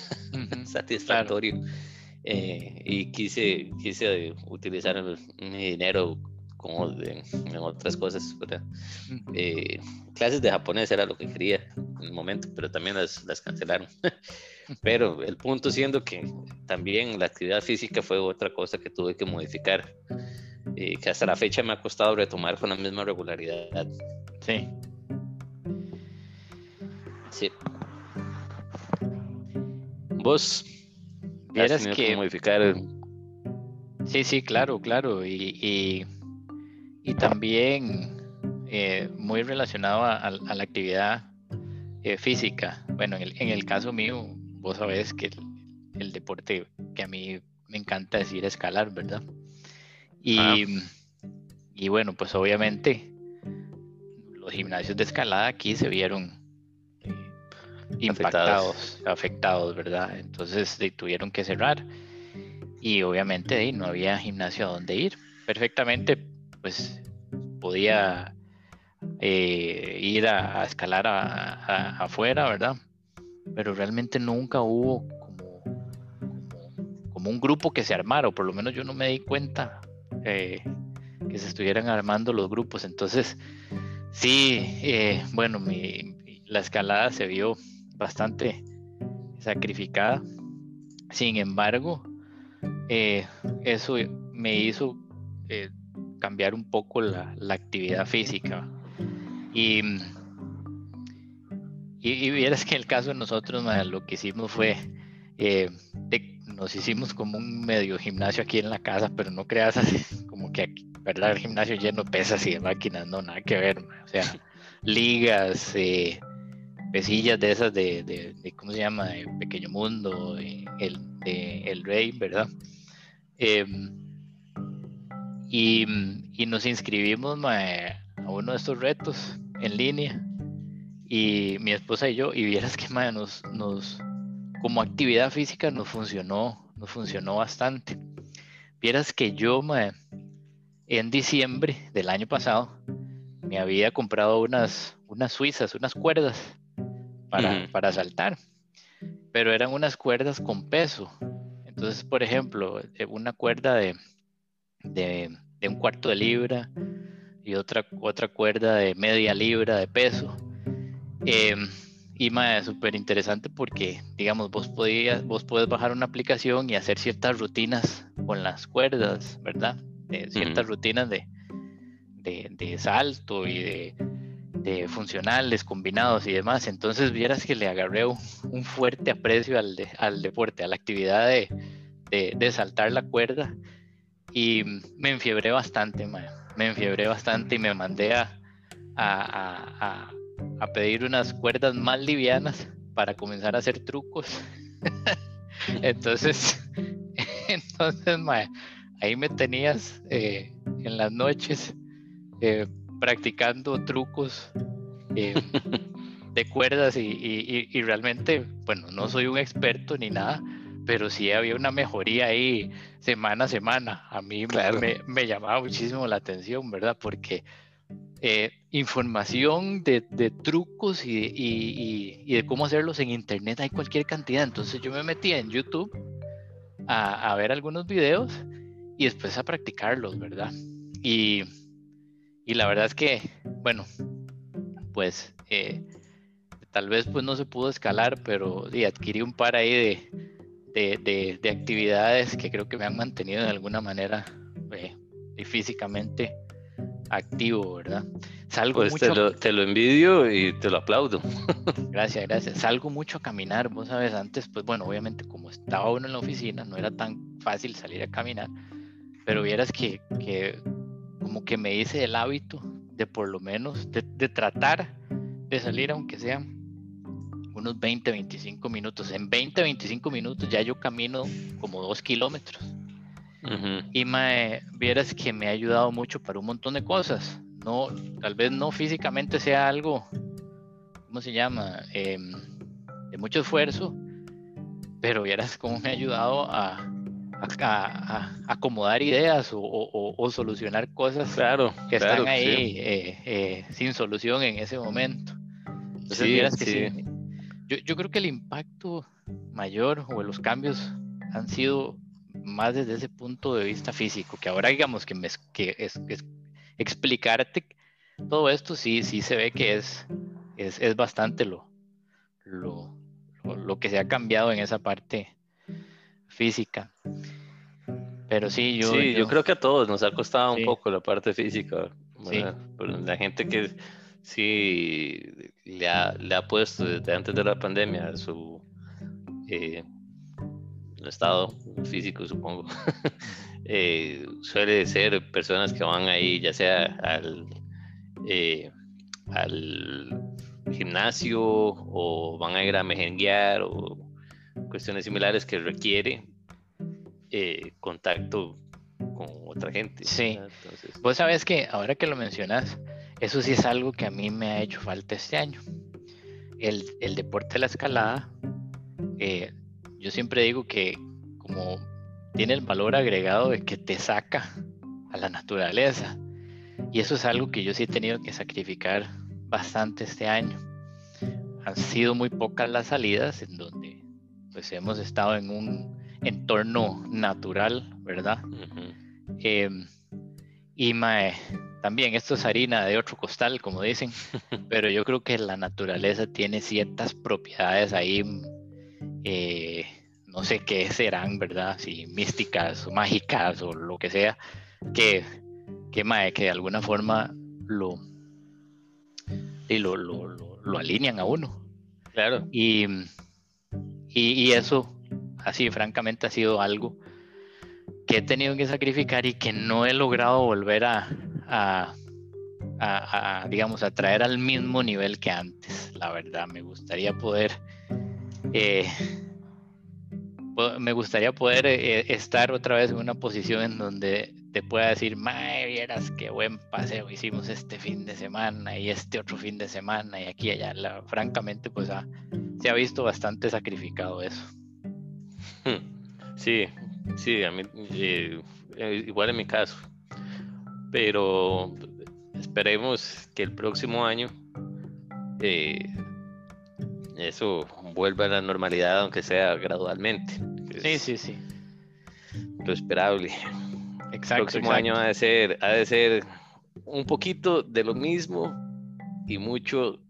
satisfactorio. Eh, y quise, quise utilizar mi dinero como en otras cosas. Eh, clases de japonés era lo que quería en el momento, pero también las, las cancelaron. pero el punto siendo que también la actividad física fue otra cosa que tuve que modificar, y que hasta la fecha me ha costado retomar con la misma regularidad. Sí. Sí. Vos has que... modificar. Sí, sí, claro, claro. y y también eh, muy relacionado a, la actividad eh, física. Bueno, en el, caso mío, vos sabés que el, deporte que a mí me encanta decir escalar, ¿verdad? Y, ah. y bueno, pues obviamente los gimnasios de escalada aquí se vieron impactados, afectados. ¿verdad? Entonces tuvieron que cerrar y obviamente no había gimnasio a donde ir. Perfectamente, pues podía eh, ir a, escalar afuera, ¿verdad? Pero realmente nunca hubo como, como, un grupo que se armara, o por lo menos yo no me di cuenta eh, que se estuvieran armando los grupos. Entonces, sí, eh, bueno, la escalada se vio bastante sacrificada. Sin embargo, eso me hizo cambiar un poco la, actividad física. Y, y, vieras que el caso de nosotros, lo que hicimos fue, eh, nos hicimos como un medio gimnasio aquí en la casa, pero no creas así, como que, ¿verdad? El gimnasio lleno de pesas y de máquinas, no, nada que ver, o sea, ligas, eh, pesillas de esas de, de, ¿cómo se llama? De Pequeño Mundo, el, de, el Rey, ¿verdad? Em, y, y, nos inscribimos a uno de estos retos en línea y mi esposa y yo y vieras que nos, nos como actividad física nos funcionó nos funcionó bastante vieras que yo en diciembre del año pasado me había comprado unas unas suizas unas cuerdas para, para saltar pero eran unas cuerdas con peso entonces por ejemplo eh, una cuerda de, de, de un cuarto de libra y otra, otra cuerda de media libra de peso. Eh, y más súper interesante porque, digamos, vos, podías, vos puedes bajar una aplicación y hacer ciertas rutinas con las cuerdas, ¿verdad? ciertas rutinas de, de, salto y de, de, funcionales combinados y demás. Entonces, vieras que le agarré un, fuerte aprecio al, al deporte, a la actividad de, de, saltar la cuerda y me enfiebré bastante, man me enfiebré bastante y me mandé a, a, a, pedir unas cuerdas más livianas para comenzar a hacer trucos. entonces, entonces ahí me tenías eh, en las noches eh, practicando trucos eh, de cuerdas y, y, y, realmente, bueno, no soy un experto ni nada, pero sí había una mejoría ahí semana a semana. A mí me, llamaba muchísimo la atención, ¿verdad? Porque eh, información de, trucos y, de cómo hacerlos en internet hay cualquier cantidad. Entonces yo me metía en YouTube a, ver algunos videos y después a practicarlos, ¿verdad? Y, la verdad es que, bueno, pues eh, tal vez pues no se pudo escalar, pero adquirí un par ahí de de, actividades que creo que me han mantenido de alguna manera eh, físicamente activo, ¿verdad? Salgo pues mucho... te, lo, envidio y te lo aplaudo. Gracias, gracias. Salgo mucho a caminar, vos sabes, antes, pues bueno, obviamente como estaba uno en la oficina, no era tan fácil salir a caminar, pero vieras que, que como que me hice el hábito de por lo menos, de, de tratar de salir aunque sea unos 20, 25 minutos. En 20, 25 minutos ya yo camino como dos kilómetros. Y me vieras que me ha ayudado mucho para un montón de cosas. No, tal vez no físicamente sea algo, ¿cómo se llama? Em, de mucho esfuerzo, pero vieras cómo me ha ayudado a, a, acomodar ideas o, solucionar cosas claro, que están ahí eh, eh, sin solución en ese momento. Entonces, vieras que sí yo, creo que el impacto mayor o los cambios han sido más desde ese punto de vista físico, que ahora digamos que, me, que es, explicarte todo esto sí, sí se ve que es, es, bastante lo, lo, lo, que se ha cambiado en esa parte física. Pero sí, yo, sí, yo, creo que a todos nos ha costado un poco la parte física. La gente que sí le ha, le ha puesto desde antes de la pandemia su, eh, estado físico, supongo, eh, suele ser personas que van ahí, ya sea al, eh, al gimnasio o van a ir a mejenguear o cuestiones similares que requiere eh, contacto con otra gente. Sí. Vos sabes que ahora que lo mencionas, eso sí es algo que a mí me ha hecho falta este año. El, el deporte de la escalada, eh, yo siempre digo que como tiene el valor agregado de que te saca a la naturaleza. Y eso es algo que yo sí he tenido que sacrificar bastante este año. Han sido muy pocas las salidas en donde pues hemos estado en un entorno natural, ¿verdad? Em, y mae, también esto es harina de otro costal, como dicen, pero yo creo que la naturaleza tiene ciertas propiedades ahí, eh, no sé qué serán, ¿verdad? Si místicas o mágicas o lo que sea, que, que, mae, que de alguna forma lo, y lo, lo, lo, alinean a uno. Claro. Y, y, eso, así francamente, ha sido algo que he tenido que sacrificar y que no he logrado volver a, a, digamos, a traer al mismo nivel que antes. La verdad, me gustaría poder, eh, me gustaría poder eh, estar otra vez en una posición en donde te pueda decir, mae, vieras qué buen paseo hicimos este fin de semana y este otro fin de semana y aquí y allá. francamente, pues se ha visto bastante sacrificado eso. Sí, Sí, a mí, eh, eh, igual en mi caso. Pero esperemos que el próximo año eh, eso vuelva a la normalidad, aunque sea gradualmente. Sí, sí, sí. Lo esperable. Exacto. El próximo año ha de ser, ha de ser un poquito de lo mismo y mucho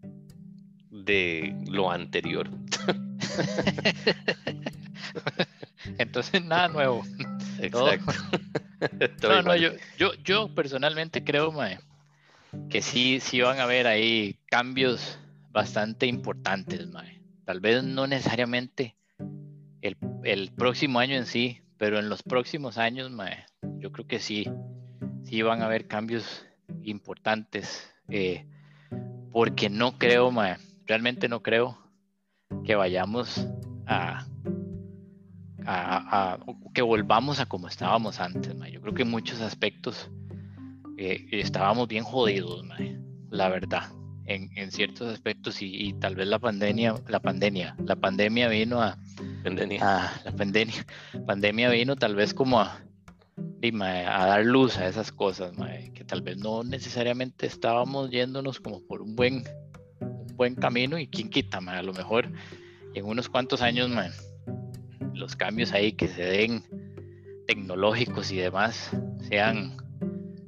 de lo anterior. Entonces, nada nuevo. Exacto. no, no, yo, yo, yo personalmente creo, que sí, sí van a haber ahí cambios bastante importantes, mae. Tal vez no necesariamente el, el, próximo año en sí, pero en los próximos años, mae, yo creo que sí, sí van a haber cambios importantes. Eh, porque no creo, mae, realmente no creo que vayamos a que volvamos a como estábamos antes. Yo creo que en muchos aspectos eh, estábamos bien jodidos, la verdad, en, en ciertos aspectos y, tal vez la pandemia, la pandemia, la pandemia vino a, pandemia. la pandemia, pandemia vino tal vez como a, a dar luz a esas cosas, que tal vez no necesariamente estábamos yéndonos como por un buen, un buen camino y quién quita, a lo mejor en unos cuantos años, los cambios ahí que se den tecnológicos y demás sean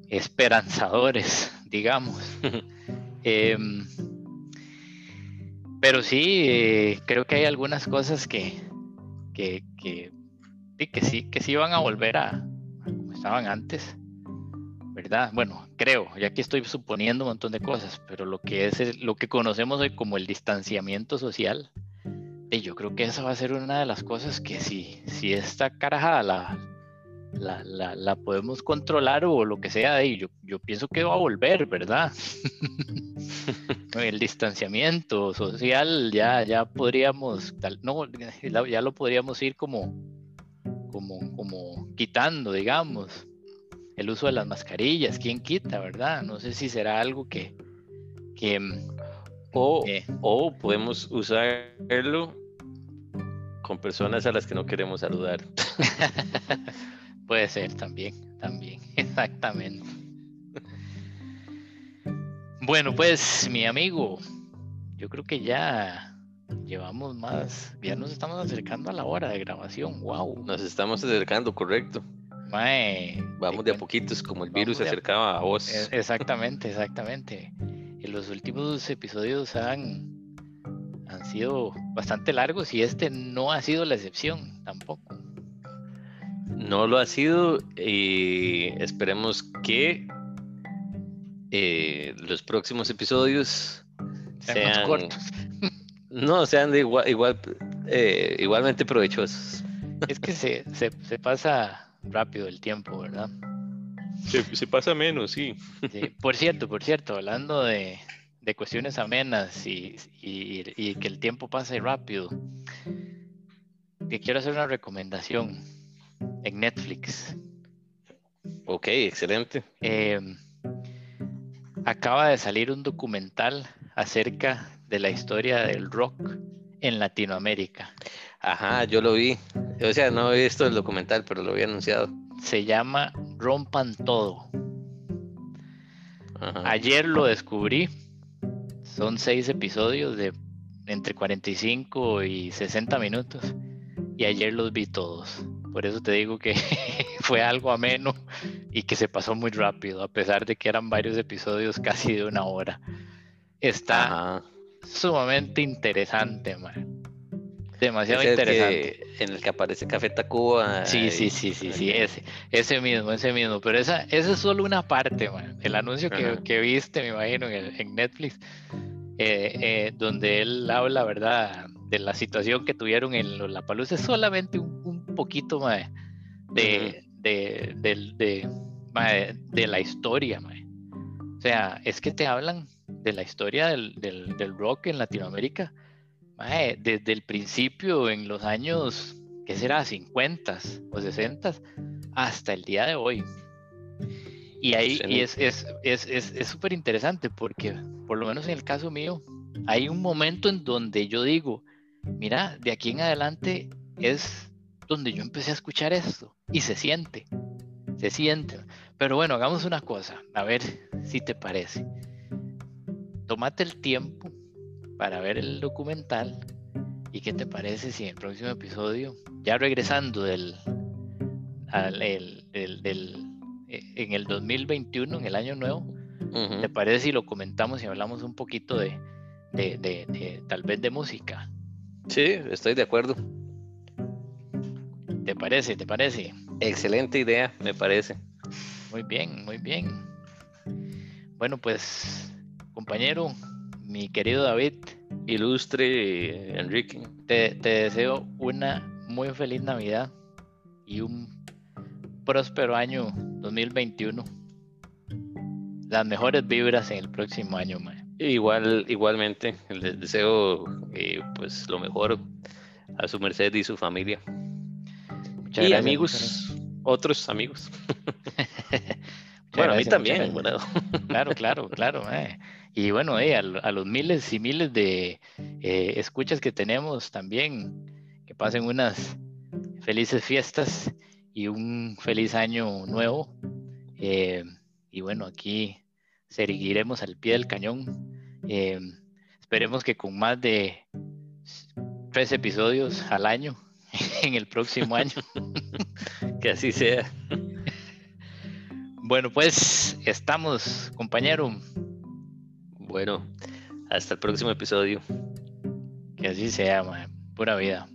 esperanzadores, digamos. Em, pero sí, eh, creo que hay algunas cosas que, que, que, que, sí, que sí van a volver a, como estaban antes, ¿verdad? Bueno, creo, ya aquí estoy suponiendo un montón de cosas, pero lo que es lo que conocemos hoy como el distanciamiento social, y yo creo que esa va a ser una de las cosas que si, si esta carajada la, la, podemos controlar o lo que sea, yo, yo pienso que va a volver, ¿verdad? el distanciamiento social ya, ya podríamos, no, ya lo podríamos ir como, como, como quitando, digamos. El uso de las mascarillas, ¿quién quita, verdad? No sé si será algo que... que o, eh, o podemos usarlo con personas a las que no queremos saludar. Puede ser también, también, exactamente. Bueno, pues mi amigo, yo creo que ya llevamos más, ya nos estamos acercando a la hora de grabación, wow. Nos estamos acercando, correcto. Vamos de a poquitos, como el virus se acercaba a vos. E, exactamente, exactamente. En los últimos episodios han han sido bastante largos y este no ha sido la excepción tampoco. No lo ha sido y esperemos que eh, los próximos episodios sean, más cortos. no, sean de igual, igual eh, igualmente provechosos. Es que se, pasa rápido el tiempo, ¿verdad? Se, pasa menos, sí. Por cierto, por cierto, hablando de, cuestiones amenas y, que el tiempo pase rápido, te quiero hacer una recomendación en Netflix. Ok, excelente. Em, acaba de salir un documental acerca de la historia del rock en Latinoamérica. Ajá, yo lo vi. O sea, no he visto el documental, pero lo había anunciado. Se llama Rompan Todo. Ayer lo descubrí. Son seis episodios de entre 45 y 60 minutos. Y ayer los vi todos. Por eso te digo que fue algo ameno y que se pasó muy rápido, a pesar de que eran varios episodios casi de una hora. Está sumamente interesante, man. Demasiado interesante. en el que aparece Café Tacuba. Sí, sí, sí, sí, sí, ese, ese mismo, ese mismo. Pero esa, esa es solo una parte, man. El anuncio que, que, viste, me imagino, en, Netflix, eh, eh, donde él habla, ¿verdad? De la situación que tuvieron en La Paluz, es solamente un, poquito de, de, de, de, la historia. O sea, es que te hablan de la historia del, del, rock en Latinoamérica, desde el principio, en los años, ¿qué será? 50 o 60 hasta el día de hoy. Y ahí y es súper es, es, es, interesante porque, por lo menos en el caso mío, hay un momento en donde yo digo, mira, de aquí en adelante es donde yo empecé a escuchar esto y se siente, se siente. Pero bueno, hagamos una cosa, a ver si te parece tómate el tiempo para ver el documental y qué te parece si en el próximo episodio, ya regresando del, del, eh, en el 2021, en el año nuevo, ¿te parece si lo comentamos y hablamos un poquito de, de, tal vez de música? Sí, estoy de acuerdo. ¿Te parece? ¿Te parece? Excelente idea, me parece. Muy bien, muy bien. Bueno, pues compañero, mi querido David. Ilustre Enrique. Te, deseo una muy feliz Navidad y un próspero año 2021. Las mejores vibras en el próximo año, Igual, igualmente, les deseo eh, pues lo mejor a su merced y su familia. Y amigos, otros amigos. bueno, a mí también. Claro, claro, claro. Y bueno, eh, a, los miles y miles de eh, escuchas que tenemos también, que pasen unas felices fiestas y un feliz año nuevo. Eh, y bueno, aquí seguiremos al pie del cañón. esperemos que con más de tres episodios al año en el próximo año. que así sea. Bueno, pues estamos, compañero. Bueno, hasta el próximo episodio. Que así sea, man. pura vida.